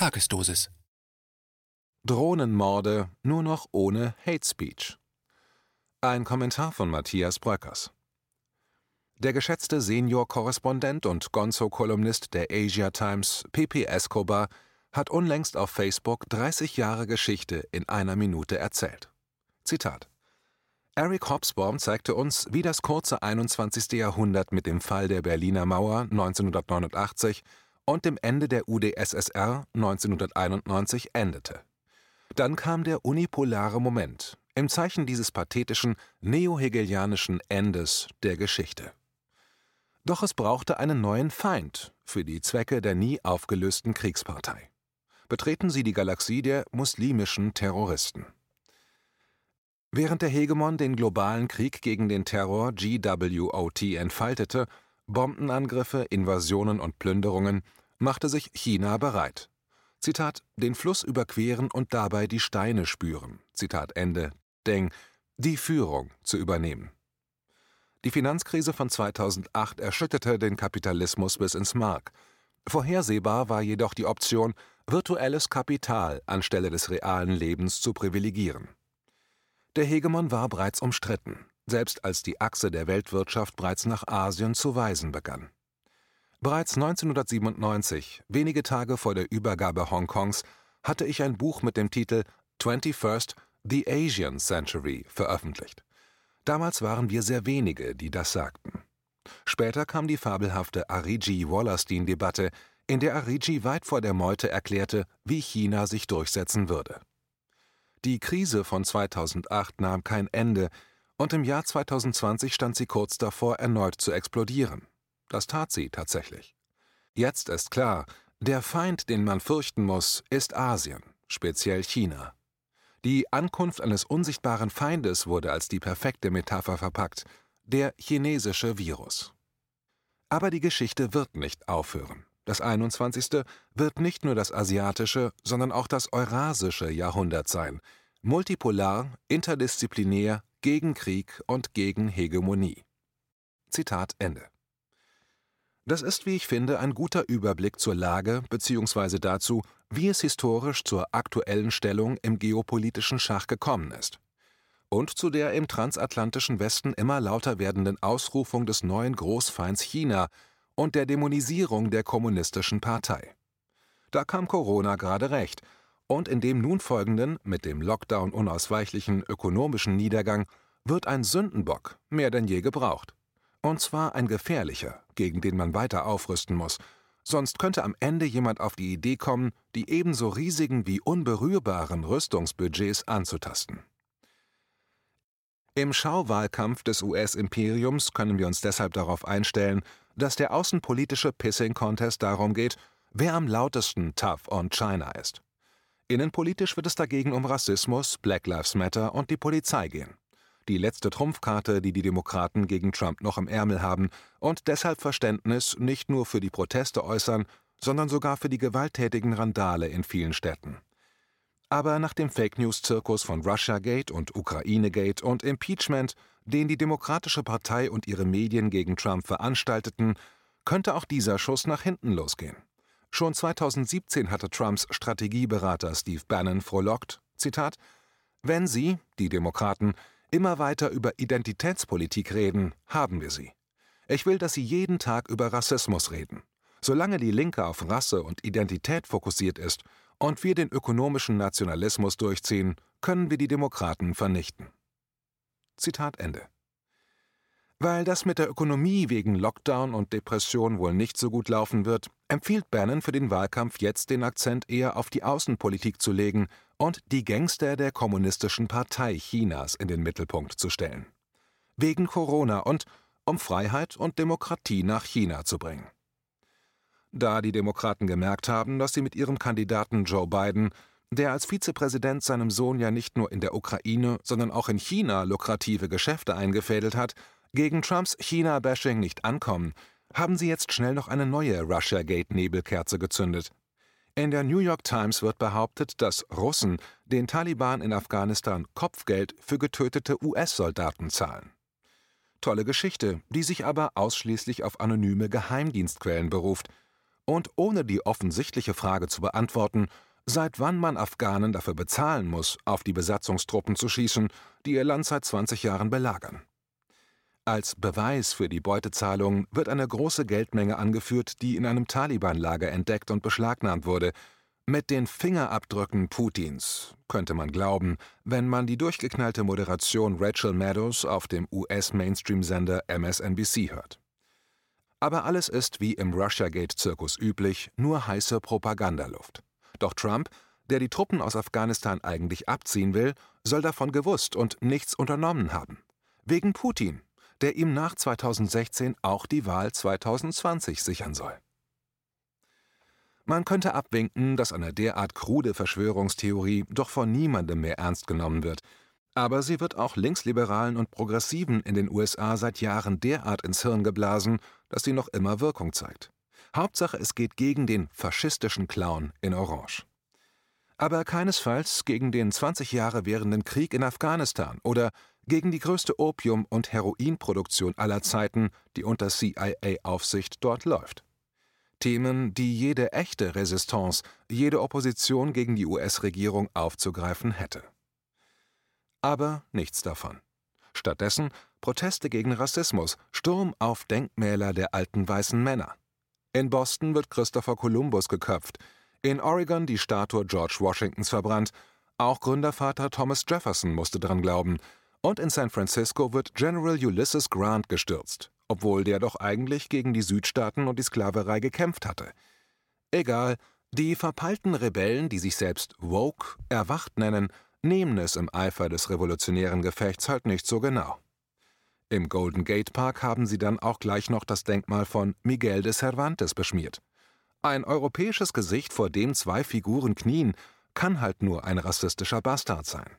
Tagesdosis. Drohnenmorde nur noch ohne Hate Speech. Ein Kommentar von Matthias Bröckers. Der geschätzte Senior-Korrespondent und Gonzo-Kolumnist der Asia Times, Pepe Escobar, hat unlängst auf Facebook 30 Jahre Geschichte in einer Minute erzählt. Zitat Eric Hobsbawm zeigte uns, wie das kurze 21. Jahrhundert mit dem Fall der Berliner Mauer 1989 und dem Ende der UdSSR 1991 endete. Dann kam der unipolare Moment, im Zeichen dieses pathetischen, neo-hegelianischen Endes der Geschichte. Doch es brauchte einen neuen Feind für die Zwecke der nie aufgelösten Kriegspartei. Betreten sie die Galaxie der muslimischen Terroristen. Während der Hegemon den globalen Krieg gegen den Terror GWOT entfaltete, Bombenangriffe, Invasionen und Plünderungen, machte sich China bereit. Zitat, den Fluss überqueren und dabei die Steine spüren. Zitat Ende. Deng, die Führung zu übernehmen. Die Finanzkrise von 2008 erschütterte den Kapitalismus bis ins Mark. Vorhersehbar war jedoch die Option, virtuelles Kapital anstelle des realen Lebens zu privilegieren. Der Hegemon war bereits umstritten, selbst als die Achse der Weltwirtschaft bereits nach Asien zu weisen begann. Bereits 1997, wenige Tage vor der Übergabe Hongkongs, hatte ich ein Buch mit dem Titel 21st The Asian Century veröffentlicht. Damals waren wir sehr wenige, die das sagten. Später kam die fabelhafte Ariji-Wallerstein-Debatte, in der Ariji weit vor der Meute erklärte, wie China sich durchsetzen würde. Die Krise von 2008 nahm kein Ende und im Jahr 2020 stand sie kurz davor, erneut zu explodieren. Das tat sie tatsächlich. Jetzt ist klar, der Feind, den man fürchten muss, ist Asien, speziell China. Die Ankunft eines unsichtbaren Feindes wurde als die perfekte Metapher verpackt, der chinesische Virus. Aber die Geschichte wird nicht aufhören. Das 21. wird nicht nur das asiatische, sondern auch das eurasische Jahrhundert sein. Multipolar, interdisziplinär, gegen Krieg und gegen Hegemonie. Zitat Ende. Das ist, wie ich finde, ein guter Überblick zur Lage bzw. dazu, wie es historisch zur aktuellen Stellung im geopolitischen Schach gekommen ist. Und zu der im transatlantischen Westen immer lauter werdenden Ausrufung des neuen Großfeinds China, und der Dämonisierung der Kommunistischen Partei. Da kam Corona gerade recht, und in dem nun folgenden, mit dem Lockdown unausweichlichen ökonomischen Niedergang, wird ein Sündenbock mehr denn je gebraucht. Und zwar ein gefährlicher, gegen den man weiter aufrüsten muss, sonst könnte am Ende jemand auf die Idee kommen, die ebenso riesigen wie unberührbaren Rüstungsbudgets anzutasten. Im Schauwahlkampf des US-Imperiums können wir uns deshalb darauf einstellen, dass der außenpolitische Pissing-Contest darum geht, wer am lautesten tough on China ist. Innenpolitisch wird es dagegen um Rassismus, Black Lives Matter und die Polizei gehen. Die letzte Trumpfkarte, die die Demokraten gegen Trump noch im Ärmel haben und deshalb Verständnis nicht nur für die Proteste äußern, sondern sogar für die gewalttätigen Randale in vielen Städten. Aber nach dem Fake News-Zirkus von Russiagate und Ukrainegate und Impeachment den die Demokratische Partei und ihre Medien gegen Trump veranstalteten, könnte auch dieser Schuss nach hinten losgehen. Schon 2017 hatte Trumps Strategieberater Steve Bannon frohlockt, Zitat, wenn Sie, die Demokraten, immer weiter über Identitätspolitik reden, haben wir sie. Ich will, dass Sie jeden Tag über Rassismus reden. Solange die Linke auf Rasse und Identität fokussiert ist und wir den ökonomischen Nationalismus durchziehen, können wir die Demokraten vernichten. Zitat Ende. Weil das mit der Ökonomie wegen Lockdown und Depression wohl nicht so gut laufen wird, empfiehlt Bannon für den Wahlkampf jetzt den Akzent eher auf die Außenpolitik zu legen und die Gangster der Kommunistischen Partei Chinas in den Mittelpunkt zu stellen. Wegen Corona und um Freiheit und Demokratie nach China zu bringen. Da die Demokraten gemerkt haben, dass sie mit ihrem Kandidaten Joe Biden der als Vizepräsident seinem Sohn ja nicht nur in der Ukraine, sondern auch in China lukrative Geschäfte eingefädelt hat, gegen Trumps China-Bashing nicht ankommen, haben sie jetzt schnell noch eine neue Russiagate-Nebelkerze gezündet. In der New York Times wird behauptet, dass Russen den Taliban in Afghanistan Kopfgeld für getötete US-Soldaten zahlen. Tolle Geschichte, die sich aber ausschließlich auf anonyme Geheimdienstquellen beruft Und ohne die offensichtliche Frage zu beantworten, seit wann man Afghanen dafür bezahlen muss, auf die Besatzungstruppen zu schießen, die ihr Land seit 20 Jahren belagern. Als Beweis für die Beutezahlung wird eine große Geldmenge angeführt, die in einem Taliban-Lager entdeckt und beschlagnahmt wurde. Mit den Fingerabdrücken Putins, könnte man glauben, wenn man die durchgeknallte Moderation Rachel Maddows auf dem US-Mainstream-Sender MSNBC hört. Aber alles ist wie im Russiagate-Zirkus üblich, nur heiße Propagandaluft. Doch Trump, der die Truppen aus Afghanistan eigentlich abziehen will, soll davon gewusst und nichts unternommen haben. Wegen Putin, der ihm nach 2016 auch die Wahl 2020 sichern soll. Man könnte abwinken, dass eine derart krude Verschwörungstheorie doch von niemandem mehr ernst genommen wird, aber sie wird auch Linksliberalen und Progressiven in den USA seit Jahren derart ins Hirn geblasen, dass sie noch immer Wirkung zeigt. Hauptsache, es geht gegen den faschistischen Clown in Orange. Aber keinesfalls gegen den 20 Jahre währenden Krieg in Afghanistan oder gegen die größte Opium- und Heroinproduktion aller Zeiten, die unter CIA-Aufsicht dort läuft. Themen, die jede echte Resistance, jede Opposition gegen die US-Regierung aufzugreifen hätte. Aber nichts davon. Stattdessen Proteste gegen Rassismus, Sturm auf Denkmäler der alten weißen Männer. In Boston wird Christopher Columbus geköpft, in Oregon die Statue George Washingtons verbrannt, auch Gründervater Thomas Jefferson musste dran glauben, und in San Francisco wird General Ulysses Grant gestürzt, obwohl der doch eigentlich gegen die Südstaaten und die Sklaverei gekämpft hatte. Egal, die verpeilten Rebellen, die sich selbst woke, erwacht nennen, nehmen es im Eifer des revolutionären Gefechts halt nicht so genau. Im Golden Gate Park haben sie dann auch gleich noch das Denkmal von Miguel de Cervantes beschmiert. Ein europäisches Gesicht, vor dem zwei Figuren knien, kann halt nur ein rassistischer Bastard sein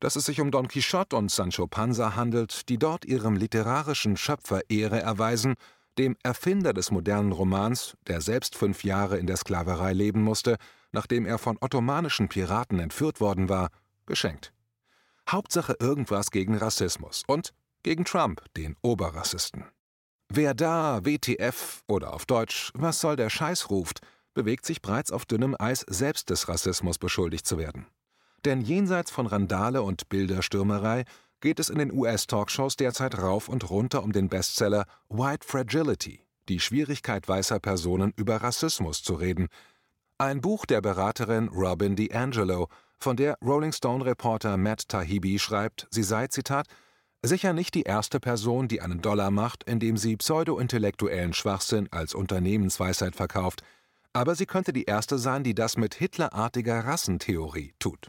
dass es sich um Don Quixote und Sancho Panza handelt, die dort ihrem literarischen Schöpfer Ehre erweisen, dem Erfinder des modernen Romans, der selbst fünf Jahre in der Sklaverei leben musste, nachdem er von ottomanischen Piraten entführt worden war, geschenkt. Hauptsache irgendwas gegen Rassismus und gegen Trump, den Oberrassisten. Wer da WTF oder auf Deutsch Was soll der Scheiß ruft, bewegt sich bereits auf dünnem Eis, selbst des Rassismus beschuldigt zu werden. Denn jenseits von Randale und Bilderstürmerei geht es in den US-Talkshows derzeit rauf und runter um den Bestseller White Fragility, die Schwierigkeit weißer Personen über Rassismus zu reden. Ein Buch der Beraterin Robin DiAngelo, von der Rolling Stone-Reporter Matt Tahibi schreibt, sie sei, Zitat, sicher nicht die erste Person, die einen Dollar macht, indem sie pseudo-intellektuellen Schwachsinn als Unternehmensweisheit verkauft, aber sie könnte die erste sein, die das mit Hitlerartiger Rassentheorie tut.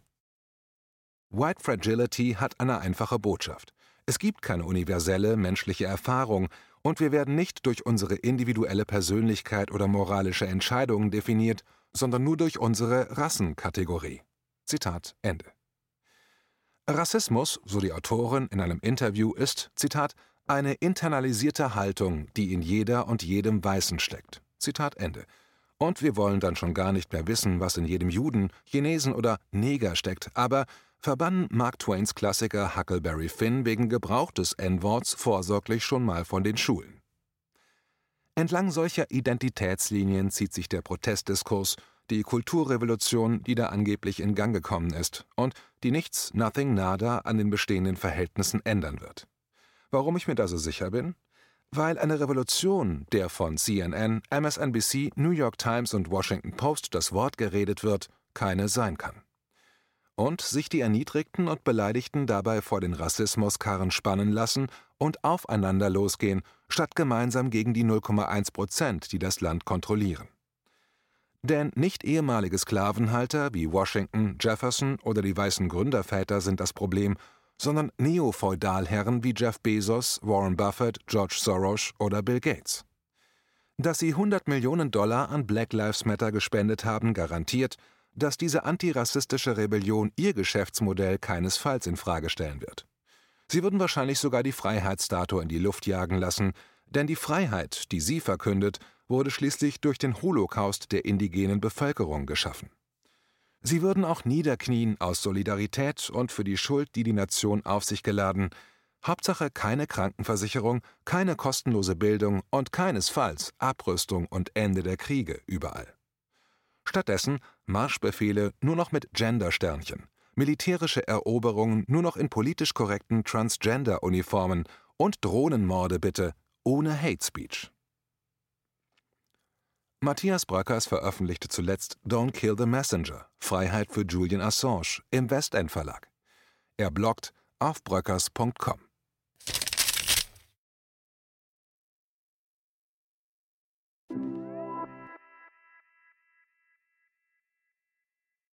White Fragility hat eine einfache Botschaft. Es gibt keine universelle menschliche Erfahrung, und wir werden nicht durch unsere individuelle Persönlichkeit oder moralische Entscheidungen definiert, sondern nur durch unsere Rassenkategorie. Zitat Ende. Rassismus, so die Autorin in einem Interview, ist, Zitat, eine internalisierte Haltung, die in jeder und jedem Weißen steckt. Zitat Ende. Und wir wollen dann schon gar nicht mehr wissen, was in jedem Juden, Chinesen oder Neger steckt, aber verbannen Mark Twains Klassiker Huckleberry Finn wegen Gebrauch des N-Worts vorsorglich schon mal von den Schulen. Entlang solcher Identitätslinien zieht sich der Protestdiskurs, die Kulturrevolution, die da angeblich in Gang gekommen ist und die nichts, nothing, nada an den bestehenden Verhältnissen ändern wird. Warum ich mir da so sicher bin? Weil eine Revolution, der von CNN, MSNBC, New York Times und Washington Post das Wort geredet wird, keine sein kann und sich die Erniedrigten und Beleidigten dabei vor den Rassismuskarren spannen lassen und aufeinander losgehen, statt gemeinsam gegen die 0,1 Prozent, die das Land kontrollieren. Denn nicht ehemalige Sklavenhalter wie Washington, Jefferson oder die weißen Gründerväter sind das Problem, sondern Neofeudalherren wie Jeff Bezos, Warren Buffett, George Soros oder Bill Gates. Dass sie 100 Millionen Dollar an Black Lives Matter gespendet haben, garantiert, dass diese antirassistische Rebellion ihr Geschäftsmodell keinesfalls in Frage stellen wird. Sie würden wahrscheinlich sogar die Freiheitsstatue in die Luft jagen lassen, denn die Freiheit, die sie verkündet, wurde schließlich durch den Holocaust der indigenen Bevölkerung geschaffen. Sie würden auch niederknien aus Solidarität und für die Schuld, die die Nation auf sich geladen, Hauptsache keine Krankenversicherung, keine kostenlose Bildung und keinesfalls Abrüstung und Ende der Kriege überall. Stattdessen Marschbefehle nur noch mit Gender-Sternchen, militärische Eroberungen nur noch in politisch korrekten Transgender-Uniformen und Drohnenmorde bitte ohne Hate Speech. Matthias Bröckers veröffentlichte zuletzt Don't Kill the Messenger – Freiheit für Julian Assange im Westend Verlag. Er bloggt auf bröckers.com.